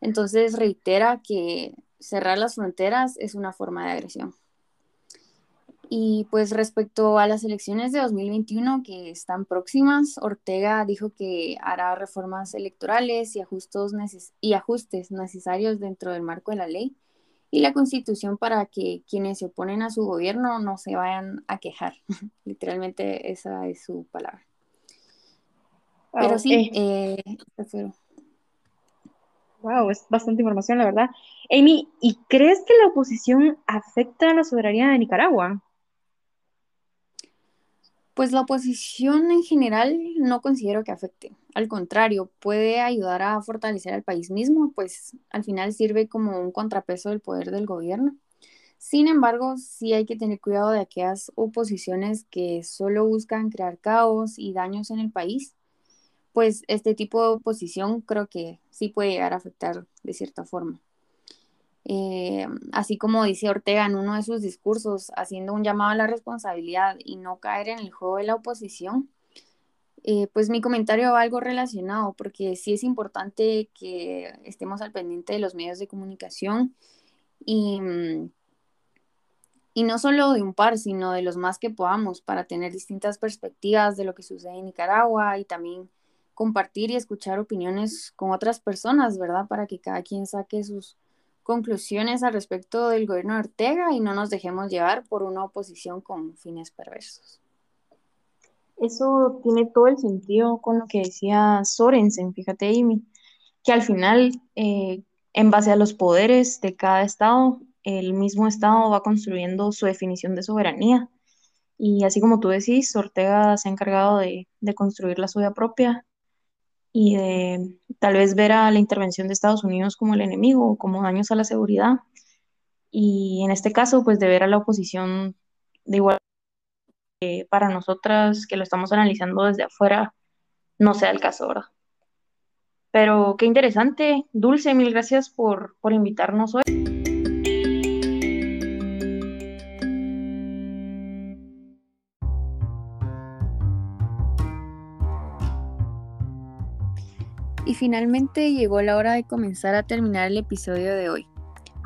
Entonces reitera que cerrar las fronteras es una forma de agresión. Y pues respecto a las elecciones de 2021 que están próximas, Ortega dijo que hará reformas electorales y ajustes, y ajustes necesarios dentro del marco de la ley y la constitución para que quienes se oponen a su gobierno no se vayan a quejar. [laughs] Literalmente esa es su palabra. Pero sí, eh, Wow, es bastante información, la verdad. Amy, ¿y crees que la oposición afecta a la soberanía de Nicaragua? Pues la oposición en general no considero que afecte. Al contrario, puede ayudar a fortalecer al país mismo, pues al final sirve como un contrapeso del poder del gobierno. Sin embargo, sí hay que tener cuidado de aquellas oposiciones que solo buscan crear caos y daños en el país, pues este tipo de oposición creo que sí puede llegar a afectar de cierta forma. Eh, así como dice Ortega en uno de sus discursos, haciendo un llamado a la responsabilidad y no caer en el juego de la oposición, eh, pues mi comentario va algo relacionado, porque sí es importante que estemos al pendiente de los medios de comunicación y, mm, y no solo de un par, sino de los más que podamos para tener distintas perspectivas de lo que sucede en Nicaragua y también compartir y escuchar opiniones con otras personas, ¿verdad? Para que cada quien saque sus conclusiones al respecto del gobierno de Ortega y no nos dejemos llevar por una oposición con fines perversos. Eso tiene todo el sentido con lo que decía Sorensen, fíjate, Amy, que al final, eh, en base a los poderes de cada estado, el mismo estado va construyendo su definición de soberanía. Y así como tú decís, Ortega se ha encargado de, de construir la suya propia y tal vez ver a la intervención de Estados Unidos como el enemigo, como daños a la seguridad. Y en este caso, pues de ver a la oposición de igual para nosotras que lo estamos analizando desde afuera no sea el caso, ¿verdad? Pero qué interesante. Dulce, mil gracias por, por invitarnos hoy. Finalmente llegó la hora de comenzar a terminar el episodio de hoy.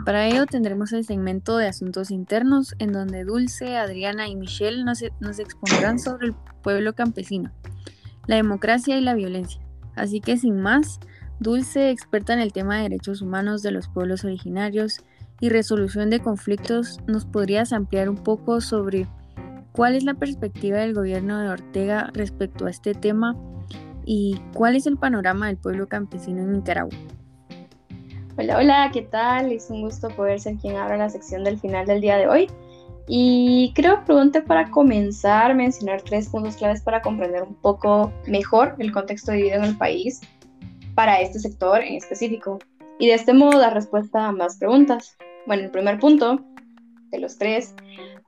Para ello tendremos el segmento de asuntos internos en donde Dulce, Adriana y Michelle nos, nos expondrán sobre el pueblo campesino, la democracia y la violencia. Así que sin más, Dulce, experta en el tema de derechos humanos de los pueblos originarios y resolución de conflictos, ¿nos podrías ampliar un poco sobre cuál es la perspectiva del gobierno de Ortega respecto a este tema y cuál es el panorama del pueblo campesino en Nicaragua. Hola, hola, ¿qué tal? Es un gusto poder ser quien abra la sección del final del día de hoy. Y creo pregunte para comenzar mencionar tres puntos claves para comprender un poco mejor el contexto vivido en el país para este sector en específico. Y de este modo dar respuesta a ambas preguntas. Bueno, el primer punto de los tres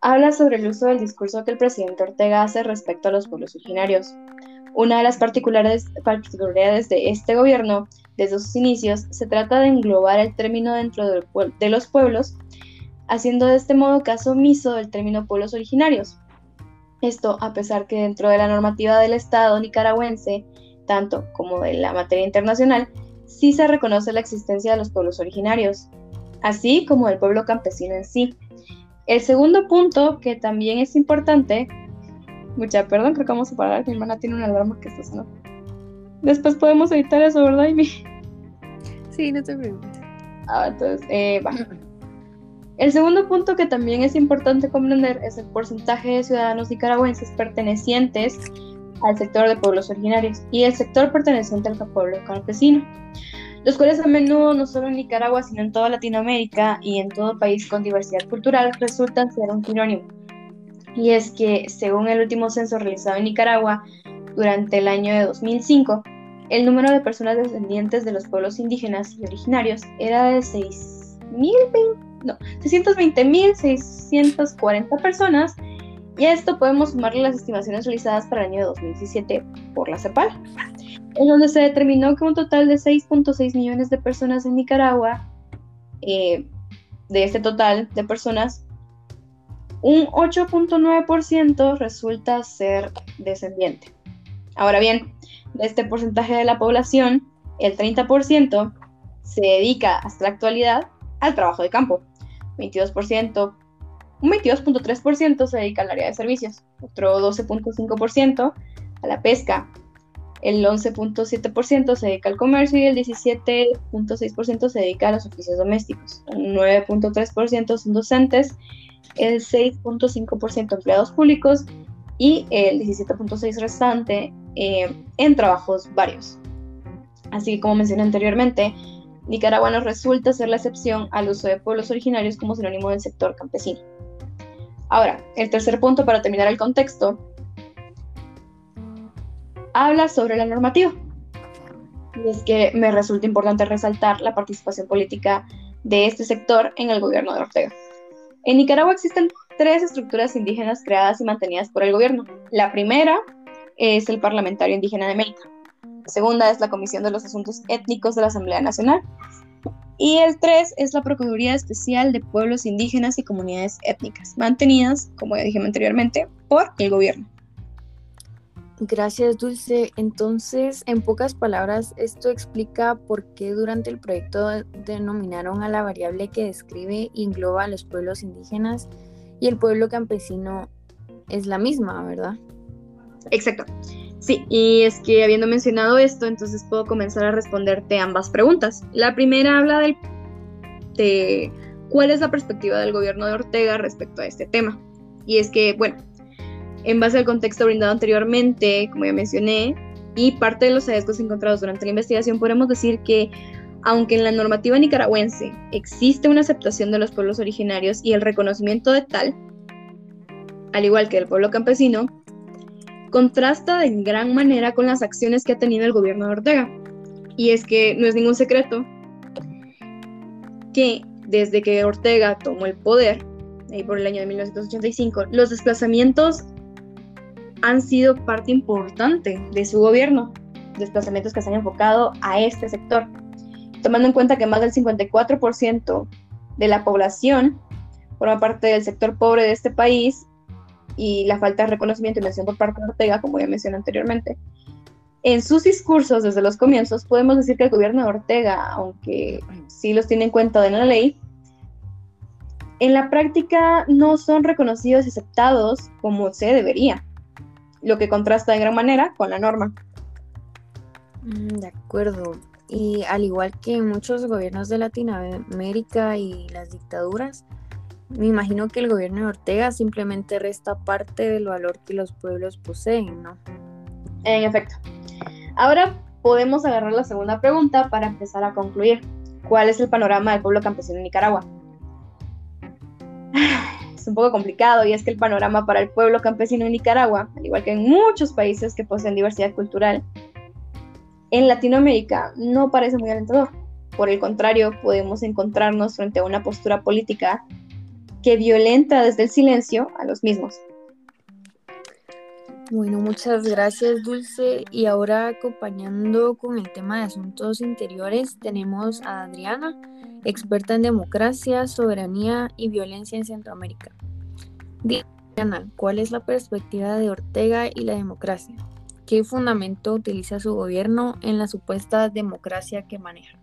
habla sobre el uso del discurso que el presidente Ortega hace respecto a los pueblos originarios. Una de las particularidades de este gobierno desde sus inicios se trata de englobar el término dentro de los pueblos, haciendo de este modo caso omiso del término pueblos originarios. Esto a pesar que dentro de la normativa del Estado nicaragüense, tanto como de la materia internacional, sí se reconoce la existencia de los pueblos originarios, así como del pueblo campesino en sí. El segundo punto, que también es importante, Mucha perdón, creo que vamos a parar. Mi hermana tiene una alarma que está sonando. Después podemos editar eso, ¿verdad, Amy? Sí, no te preocupes. Ah, entonces, eh, va. El segundo punto que también es importante comprender es el porcentaje de ciudadanos nicaragüenses pertenecientes al sector de pueblos originarios y el sector perteneciente al pueblo campesino, los cuales a menudo no solo en Nicaragua, sino en toda Latinoamérica y en todo país con diversidad cultural resultan ser un sinónimo y es que según el último censo realizado en Nicaragua durante el año de 2005, el número de personas descendientes de los pueblos indígenas y originarios era de 620.640 personas y a esto podemos sumarle las estimaciones realizadas para el año de 2017 por la CEPAL, en donde se determinó que un total de 6.6 millones de personas en Nicaragua, eh, de este total de personas, un 8.9% resulta ser descendiente. Ahora bien, de este porcentaje de la población, el 30% se dedica hasta la actualidad al trabajo de campo, 22%, un 22.3% se dedica al área de servicios, otro 12.5% a la pesca, el 11.7% se dedica al comercio y el 17.6% se dedica a los oficios domésticos, un 9.3% son docentes el 6.5% empleados públicos y el 17.6 restante eh, en trabajos varios. Así que como mencioné anteriormente, Nicaragua nos resulta ser la excepción al uso de pueblos originarios como sinónimo del sector campesino. Ahora, el tercer punto para terminar el contexto habla sobre la normativa. Y es que me resulta importante resaltar la participación política de este sector en el gobierno de Ortega. En Nicaragua existen tres estructuras indígenas creadas y mantenidas por el gobierno. La primera es el Parlamentario Indígena de América. La segunda es la Comisión de los Asuntos Étnicos de la Asamblea Nacional. Y el tres es la Procuraduría Especial de Pueblos Indígenas y Comunidades Étnicas, mantenidas, como ya dije anteriormente, por el gobierno. Gracias, Dulce. Entonces, en pocas palabras, esto explica por qué durante el proyecto denominaron a la variable que describe y engloba a los pueblos indígenas y el pueblo campesino es la misma, ¿verdad? Exacto. Sí, y es que habiendo mencionado esto, entonces puedo comenzar a responderte ambas preguntas. La primera habla de cuál es la perspectiva del gobierno de Ortega respecto a este tema. Y es que, bueno, en base al contexto brindado anteriormente, como ya mencioné, y parte de los hallazgos encontrados durante la investigación, podemos decir que aunque en la normativa nicaragüense existe una aceptación de los pueblos originarios y el reconocimiento de tal, al igual que del pueblo campesino, contrasta de gran manera con las acciones que ha tenido el gobierno de Ortega. Y es que no es ningún secreto que desde que Ortega tomó el poder, ahí por el año de 1985, los desplazamientos han sido parte importante de su gobierno, desplazamientos que se han enfocado a este sector, tomando en cuenta que más del 54% de la población forma parte del sector pobre de este país y la falta de reconocimiento y mención por parte de Ortega, como ya mencioné anteriormente. En sus discursos desde los comienzos podemos decir que el gobierno de Ortega, aunque sí los tiene en cuenta en la ley, en la práctica no son reconocidos y aceptados como se debería lo que contrasta de gran manera con la norma. Mm, de acuerdo. Y al igual que en muchos gobiernos de Latinoamérica y las dictaduras, me imagino que el gobierno de Ortega simplemente resta parte del valor que los pueblos poseen, ¿no? En efecto. Ahora podemos agarrar la segunda pregunta para empezar a concluir. ¿Cuál es el panorama del pueblo campesino en Nicaragua? [laughs] es un poco complicado y es que el panorama para el pueblo campesino en Nicaragua, al igual que en muchos países que poseen diversidad cultural, en Latinoamérica no parece muy alentador. Por el contrario, podemos encontrarnos frente a una postura política que violenta desde el silencio a los mismos. Bueno, muchas gracias Dulce. Y ahora acompañando con el tema de asuntos interiores, tenemos a Adriana, experta en democracia, soberanía y violencia en Centroamérica. Adriana, ¿cuál es la perspectiva de Ortega y la democracia? ¿Qué fundamento utiliza su gobierno en la supuesta democracia que maneja?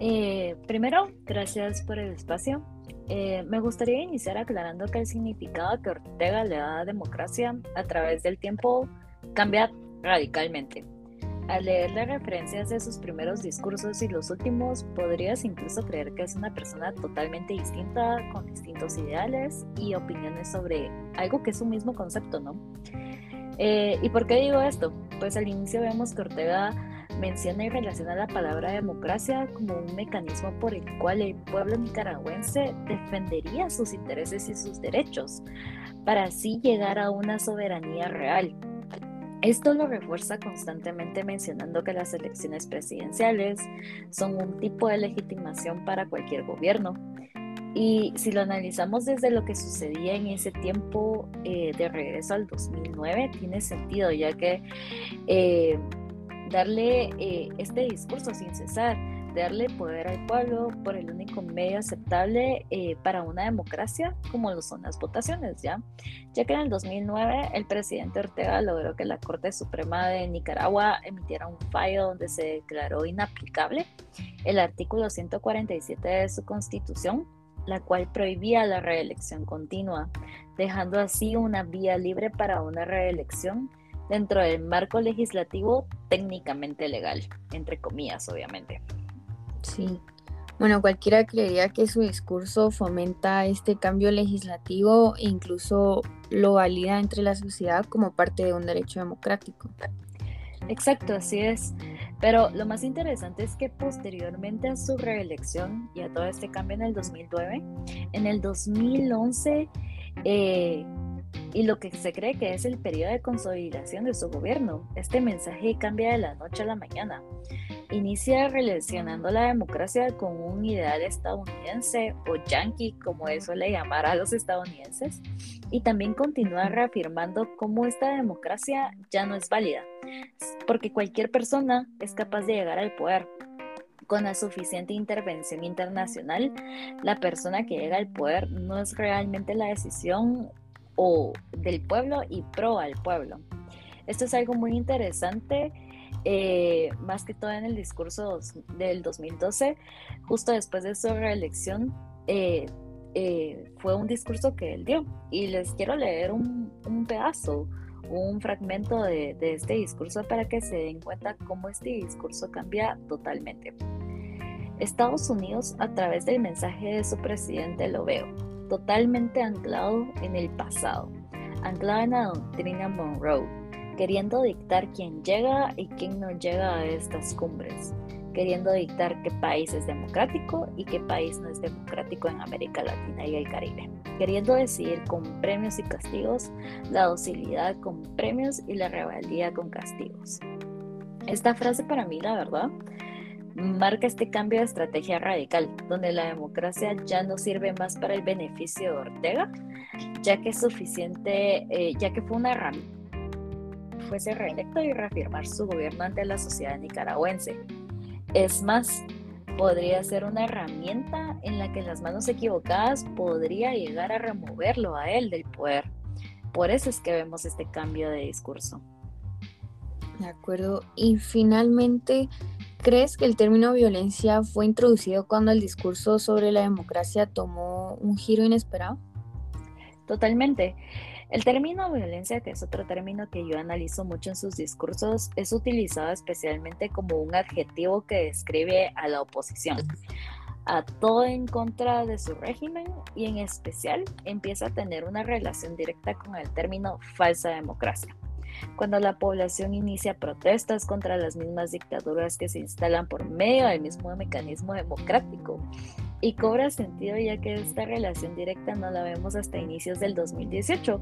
Eh, primero, gracias por el espacio. Eh, me gustaría iniciar aclarando que el significado que Ortega le da a democracia a través del tiempo cambia radicalmente. Al leer las referencias de sus primeros discursos y los últimos, podrías incluso creer que es una persona totalmente distinta, con distintos ideales y opiniones sobre algo que es un mismo concepto, ¿no? Eh, ¿Y por qué digo esto? Pues al inicio vemos que Ortega menciona y relaciona la palabra democracia como un mecanismo por el cual el pueblo nicaragüense defendería sus intereses y sus derechos, para así llegar a una soberanía real. Esto lo refuerza constantemente mencionando que las elecciones presidenciales son un tipo de legitimación para cualquier gobierno. Y si lo analizamos desde lo que sucedía en ese tiempo eh, de regreso al 2009, tiene sentido, ya que eh, darle eh, este discurso sin cesar, darle poder al pueblo por el único medio aceptable eh, para una democracia como lo son las votaciones, ¿ya? Ya que en el 2009 el presidente Ortega logró que la Corte Suprema de Nicaragua emitiera un fallo donde se declaró inaplicable el artículo 147 de su constitución, la cual prohibía la reelección continua, dejando así una vía libre para una reelección dentro del marco legislativo técnicamente legal, entre comillas, obviamente. Sí. Bueno, cualquiera creería que su discurso fomenta este cambio legislativo e incluso lo valida entre la sociedad como parte de un derecho democrático. Exacto, así es. Pero lo más interesante es que posteriormente a su reelección y a todo este cambio en el 2009, en el 2011, eh, y lo que se cree que es el periodo de consolidación de su gobierno, este mensaje cambia de la noche a la mañana. Inicia relacionando la democracia con un ideal estadounidense o yankee, como él suele llamar a los estadounidenses, y también continúa reafirmando cómo esta democracia ya no es válida, porque cualquier persona es capaz de llegar al poder. Con la suficiente intervención internacional, la persona que llega al poder no es realmente la decisión o del pueblo y pro al pueblo. Esto es algo muy interesante eh, más que todo en el discurso del 2012, justo después de su reelección, eh, eh, fue un discurso que él dio. Y les quiero leer un, pedazo, un fragmento de, de, este discurso para que se den cuenta cómo este discurso cambia totalmente. Estados Unidos, a través del mensaje de su presidente, lo veo, totalmente anclado en el pasado, anclado en la doctrina Monroe queriendo dictar quién llega y quién no llega a estas cumbres, queriendo dictar qué país es democrático y qué país no es democrático en América Latina y el Caribe, queriendo decidir con premios y castigos la docilidad con premios y la rebeldía con castigos. Esta frase para mí, la verdad, marca este cambio de estrategia radical, donde la democracia ya no sirve más para el beneficio de Ortega, ya que es suficiente, eh, ya que fue una herramienta fuese reelecto y reafirmar su gobierno ante la sociedad nicaragüense. Es más, podría ser una herramienta en la que las manos equivocadas podría llegar a removerlo a él del poder. Por eso es que vemos este cambio de discurso. De acuerdo. Y finalmente, ¿crees que el término violencia fue introducido cuando el discurso sobre la democracia tomó un giro inesperado? Totalmente. El término violencia, que es otro término que yo analizo mucho en sus discursos, es utilizado especialmente como un adjetivo que describe a la oposición, a todo en contra de su régimen y en especial empieza a tener una relación directa con el término falsa democracia cuando la población inicia protestas contra las mismas dictaduras que se instalan por medio del mismo mecanismo democrático y cobra sentido ya que esta relación directa no la vemos hasta inicios del 2018,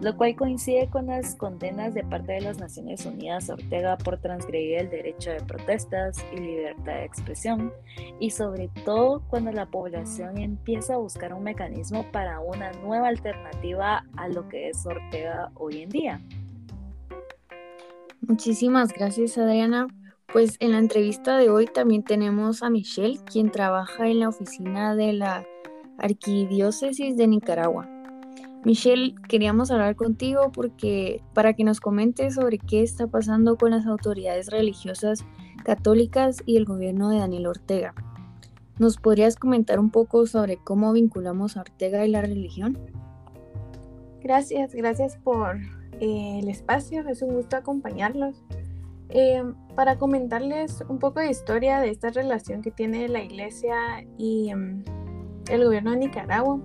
lo cual coincide con las condenas de parte de las Naciones Unidas a Ortega por transgredir el derecho de protestas y libertad de expresión, y sobre todo cuando la población empieza a buscar un mecanismo para una nueva alternativa a lo que es Ortega hoy en día. Muchísimas gracias Adriana. Pues en la entrevista de hoy también tenemos a Michelle, quien trabaja en la oficina de la Arquidiócesis de Nicaragua. Michelle, queríamos hablar contigo porque para que nos comentes sobre qué está pasando con las autoridades religiosas católicas y el gobierno de Daniel Ortega. ¿Nos podrías comentar un poco sobre cómo vinculamos a Ortega y la religión? Gracias, gracias por eh, el espacio, es un gusto acompañarlos. Eh, para comentarles un poco de historia de esta relación que tiene la iglesia y em, el gobierno de Nicaragua.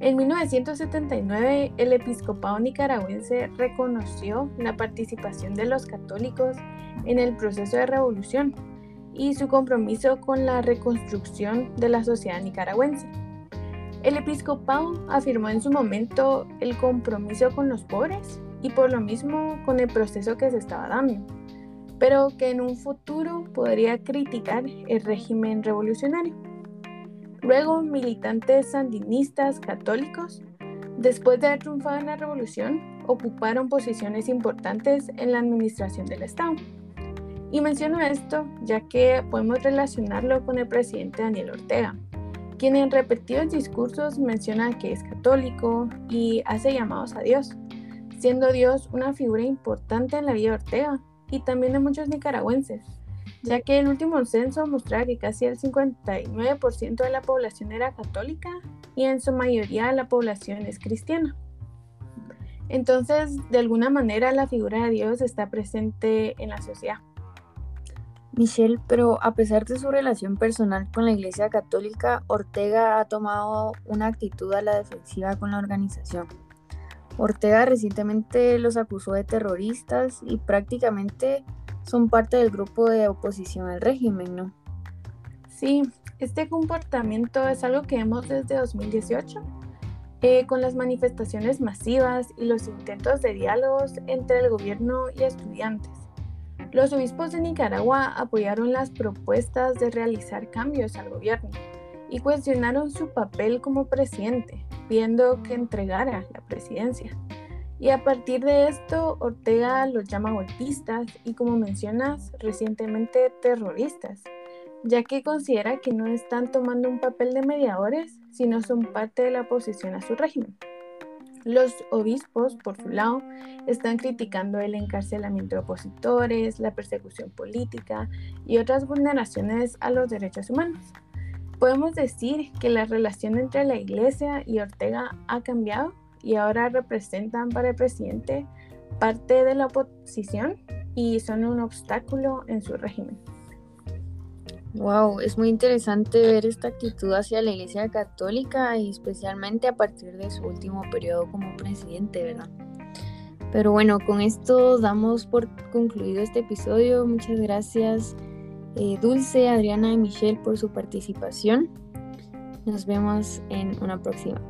En 1979 el episcopado nicaragüense reconoció la participación de los católicos en el proceso de revolución y su compromiso con la reconstrucción de la sociedad nicaragüense. El episcopado afirmó en su momento el compromiso con los pobres y por lo mismo con el proceso que se estaba dando, pero que en un futuro podría criticar el régimen revolucionario. Luego, militantes sandinistas católicos, después de haber triunfado en la revolución, ocuparon posiciones importantes en la administración del Estado. Y menciono esto ya que podemos relacionarlo con el presidente Daniel Ortega, quien en repetidos discursos menciona que es católico y hace llamados a Dios siendo Dios una figura importante en la vida de Ortega y también de muchos nicaragüenses, ya que el último censo mostraba que casi el 59% de la población era católica y en su mayoría la población es cristiana. Entonces, de alguna manera, la figura de Dios está presente en la sociedad. Michelle, pero a pesar de su relación personal con la Iglesia Católica, Ortega ha tomado una actitud a la defensiva con la organización. Ortega recientemente los acusó de terroristas y prácticamente son parte del grupo de oposición al régimen, ¿no? Sí, este comportamiento es algo que vemos desde 2018, eh, con las manifestaciones masivas y los intentos de diálogos entre el gobierno y estudiantes. Los obispos de Nicaragua apoyaron las propuestas de realizar cambios al gobierno y cuestionaron su papel como presidente, pidiendo que entregara la presidencia. Y a partir de esto, Ortega los llama golpistas y, como mencionas, recientemente terroristas, ya que considera que no están tomando un papel de mediadores, sino son parte de la oposición a su régimen. Los obispos, por su lado, están criticando el encarcelamiento de opositores, la persecución política y otras vulneraciones a los derechos humanos. Podemos decir que la relación entre la Iglesia y Ortega ha cambiado y ahora representan para el presidente parte de la oposición y son un obstáculo en su régimen. Wow, es muy interesante ver esta actitud hacia la Iglesia Católica y especialmente a partir de su último periodo como presidente, ¿verdad? Pero bueno, con esto damos por concluido este episodio. Muchas gracias eh, Dulce, Adriana y Michelle por su participación. Nos vemos en una próxima.